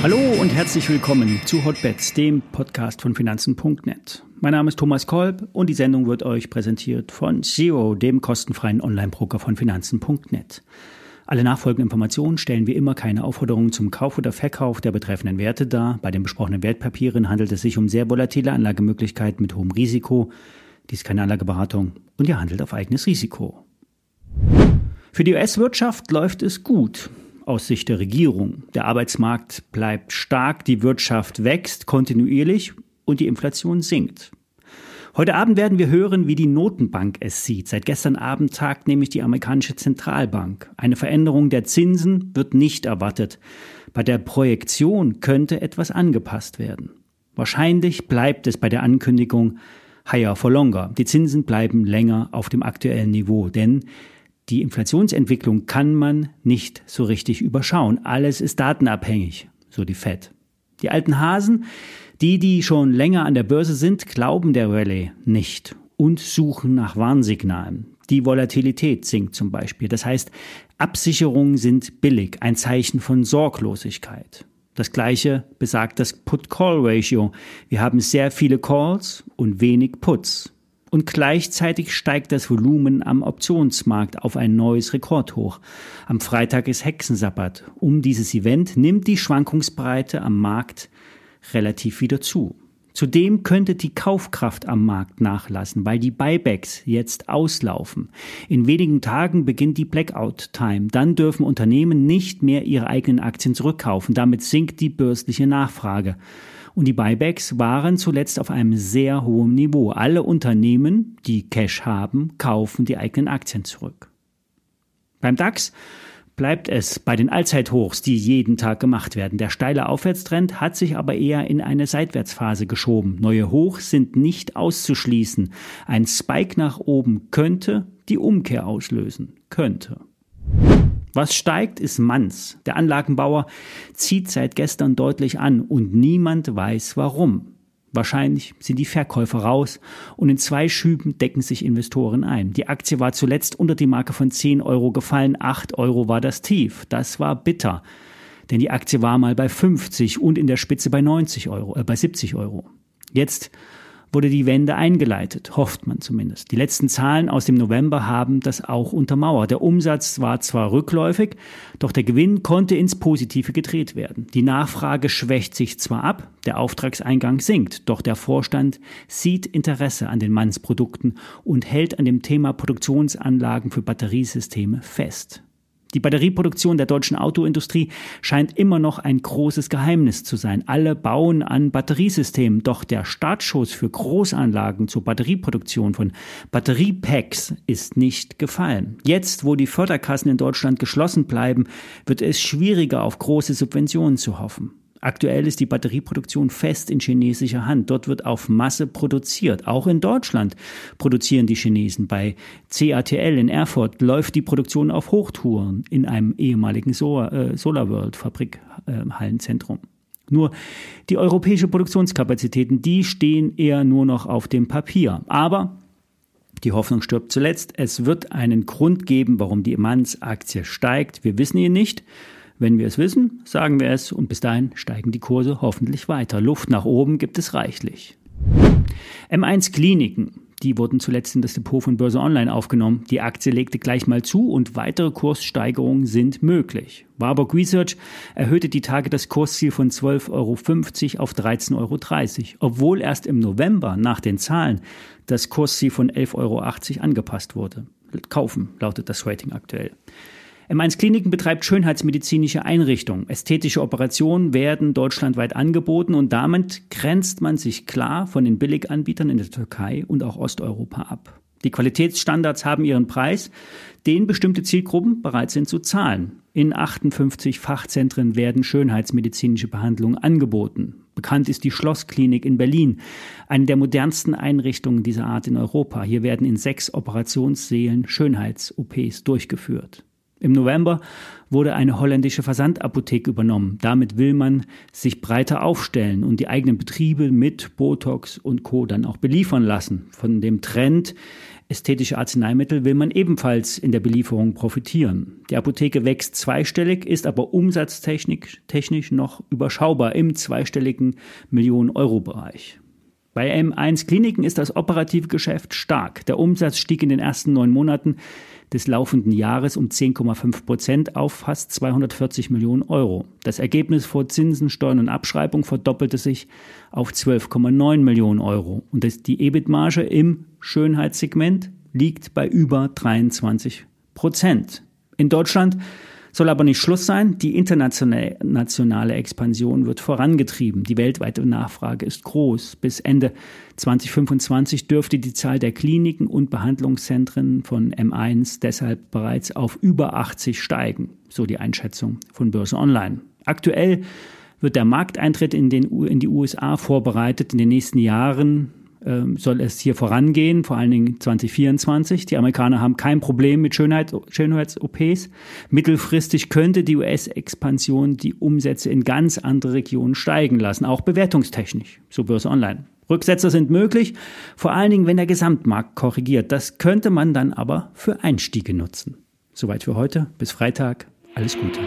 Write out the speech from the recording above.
Hallo und herzlich willkommen zu Hotbets, dem Podcast von Finanzen.net. Mein Name ist Thomas Kolb und die Sendung wird euch präsentiert von Zero, dem kostenfreien Online-Broker von Finanzen.net. Alle nachfolgenden Informationen stellen wie immer keine Aufforderungen zum Kauf oder Verkauf der betreffenden Werte dar. Bei den besprochenen Wertpapieren handelt es sich um sehr volatile Anlagemöglichkeiten mit hohem Risiko. Dies ist keine Anlageberatung und ihr handelt auf eigenes Risiko. Für die US-Wirtschaft läuft es gut aus Sicht der Regierung. Der Arbeitsmarkt bleibt stark, die Wirtschaft wächst kontinuierlich und die Inflation sinkt. Heute Abend werden wir hören, wie die Notenbank es sieht. Seit gestern Abend tagt nämlich die amerikanische Zentralbank. Eine Veränderung der Zinsen wird nicht erwartet. Bei der Projektion könnte etwas angepasst werden. Wahrscheinlich bleibt es bei der Ankündigung higher for longer. Die Zinsen bleiben länger auf dem aktuellen Niveau, denn die Inflationsentwicklung kann man nicht so richtig überschauen. Alles ist datenabhängig, so die Fed. Die alten Hasen, die, die schon länger an der Börse sind, glauben der Rallye nicht und suchen nach Warnsignalen. Die Volatilität sinkt zum Beispiel. Das heißt, Absicherungen sind billig, ein Zeichen von Sorglosigkeit. Das gleiche besagt das Put-Call-Ratio. Wir haben sehr viele Calls und wenig Puts und gleichzeitig steigt das Volumen am Optionsmarkt auf ein neues Rekordhoch. Am Freitag ist Hexensabbat. Um dieses Event nimmt die Schwankungsbreite am Markt relativ wieder zu. Zudem könnte die Kaufkraft am Markt nachlassen, weil die Buybacks jetzt auslaufen. In wenigen Tagen beginnt die Blackout-Time. Dann dürfen Unternehmen nicht mehr ihre eigenen Aktien zurückkaufen. Damit sinkt die börsliche Nachfrage. Und die Buybacks waren zuletzt auf einem sehr hohen Niveau. Alle Unternehmen, die Cash haben, kaufen die eigenen Aktien zurück. Beim DAX bleibt es bei den Allzeithochs, die jeden Tag gemacht werden. Der steile Aufwärtstrend hat sich aber eher in eine Seitwärtsphase geschoben. Neue Hochs sind nicht auszuschließen. Ein Spike nach oben könnte die Umkehr auslösen. Könnte. Was steigt, ist Manns. Der Anlagenbauer zieht seit gestern deutlich an und niemand weiß warum. Wahrscheinlich sind die Verkäufer raus und in zwei Schüben decken sich Investoren ein. Die Aktie war zuletzt unter die Marke von 10 Euro gefallen, 8 Euro war das Tief. Das war bitter, denn die Aktie war mal bei 50 und in der Spitze bei 90 Euro, äh, bei 70 Euro. Jetzt wurde die Wende eingeleitet, hofft man zumindest. Die letzten Zahlen aus dem November haben das auch untermauert. Der Umsatz war zwar rückläufig, doch der Gewinn konnte ins Positive gedreht werden. Die Nachfrage schwächt sich zwar ab, der Auftragseingang sinkt, doch der Vorstand sieht Interesse an den Mannsprodukten und hält an dem Thema Produktionsanlagen für Batteriesysteme fest. Die Batterieproduktion der deutschen Autoindustrie scheint immer noch ein großes Geheimnis zu sein. Alle bauen an Batteriesystemen, doch der Startschuss für Großanlagen zur Batterieproduktion von Batteriepacks ist nicht gefallen. Jetzt, wo die Förderkassen in Deutschland geschlossen bleiben, wird es schwieriger, auf große Subventionen zu hoffen. Aktuell ist die Batterieproduktion fest in chinesischer Hand. Dort wird auf Masse produziert. Auch in Deutschland produzieren die Chinesen. Bei CATL in Erfurt läuft die Produktion auf Hochtouren in einem ehemaligen äh, SolarWorld Fabrikhallenzentrum. Äh, nur die europäische Produktionskapazitäten, die stehen eher nur noch auf dem Papier. Aber die Hoffnung stirbt zuletzt. Es wird einen Grund geben, warum die Manns-Aktie steigt. Wir wissen ihn nicht. Wenn wir es wissen, sagen wir es und bis dahin steigen die Kurse hoffentlich weiter. Luft nach oben gibt es reichlich. M1 Kliniken. Die wurden zuletzt in das Depot von Börse Online aufgenommen. Die Aktie legte gleich mal zu und weitere Kurssteigerungen sind möglich. Warburg Research erhöhte die Tage das Kursziel von 12,50 Euro auf 13,30 Euro, obwohl erst im November nach den Zahlen das Kursziel von 11,80 Euro angepasst wurde. Kaufen lautet das Rating aktuell. M1 Kliniken betreibt schönheitsmedizinische Einrichtungen. Ästhetische Operationen werden deutschlandweit angeboten und damit grenzt man sich klar von den Billiganbietern in der Türkei und auch Osteuropa ab. Die Qualitätsstandards haben ihren Preis, den bestimmte Zielgruppen bereit sind zu zahlen. In 58 Fachzentren werden schönheitsmedizinische Behandlungen angeboten. Bekannt ist die Schlossklinik in Berlin, eine der modernsten Einrichtungen dieser Art in Europa. Hier werden in sechs Operationssälen Schönheits-OPs durchgeführt. Im November wurde eine holländische Versandapotheke übernommen. Damit will man sich breiter aufstellen und die eigenen Betriebe mit Botox und Co. dann auch beliefern lassen. Von dem Trend ästhetische Arzneimittel will man ebenfalls in der Belieferung profitieren. Die Apotheke wächst zweistellig, ist aber umsatztechnisch noch überschaubar im zweistelligen Millionen-Euro-Bereich. Bei M1 Kliniken ist das operative Geschäft stark. Der Umsatz stieg in den ersten neun Monaten des laufenden Jahres um 10,5 Prozent auf fast 240 Millionen Euro. Das Ergebnis vor Zinsen, Steuern und Abschreibung verdoppelte sich auf 12,9 Millionen Euro. Und die EBIT-Marge im Schönheitssegment liegt bei über 23 Prozent. In Deutschland soll aber nicht Schluss sein. Die internationale Expansion wird vorangetrieben. Die weltweite Nachfrage ist groß. Bis Ende 2025 dürfte die Zahl der Kliniken und Behandlungszentren von M1 deshalb bereits auf über 80 steigen, so die Einschätzung von Börse Online. Aktuell wird der Markteintritt in, den, in die USA vorbereitet. In den nächsten Jahren soll es hier vorangehen, vor allen Dingen 2024. Die Amerikaner haben kein Problem mit Schönheit, Schönheits-OPs. Mittelfristig könnte die US-Expansion die Umsätze in ganz andere Regionen steigen lassen, auch bewertungstechnisch, so Börse Online. Rücksetzer sind möglich, vor allen Dingen, wenn der Gesamtmarkt korrigiert. Das könnte man dann aber für Einstiege nutzen. Soweit für heute. Bis Freitag. Alles Gute.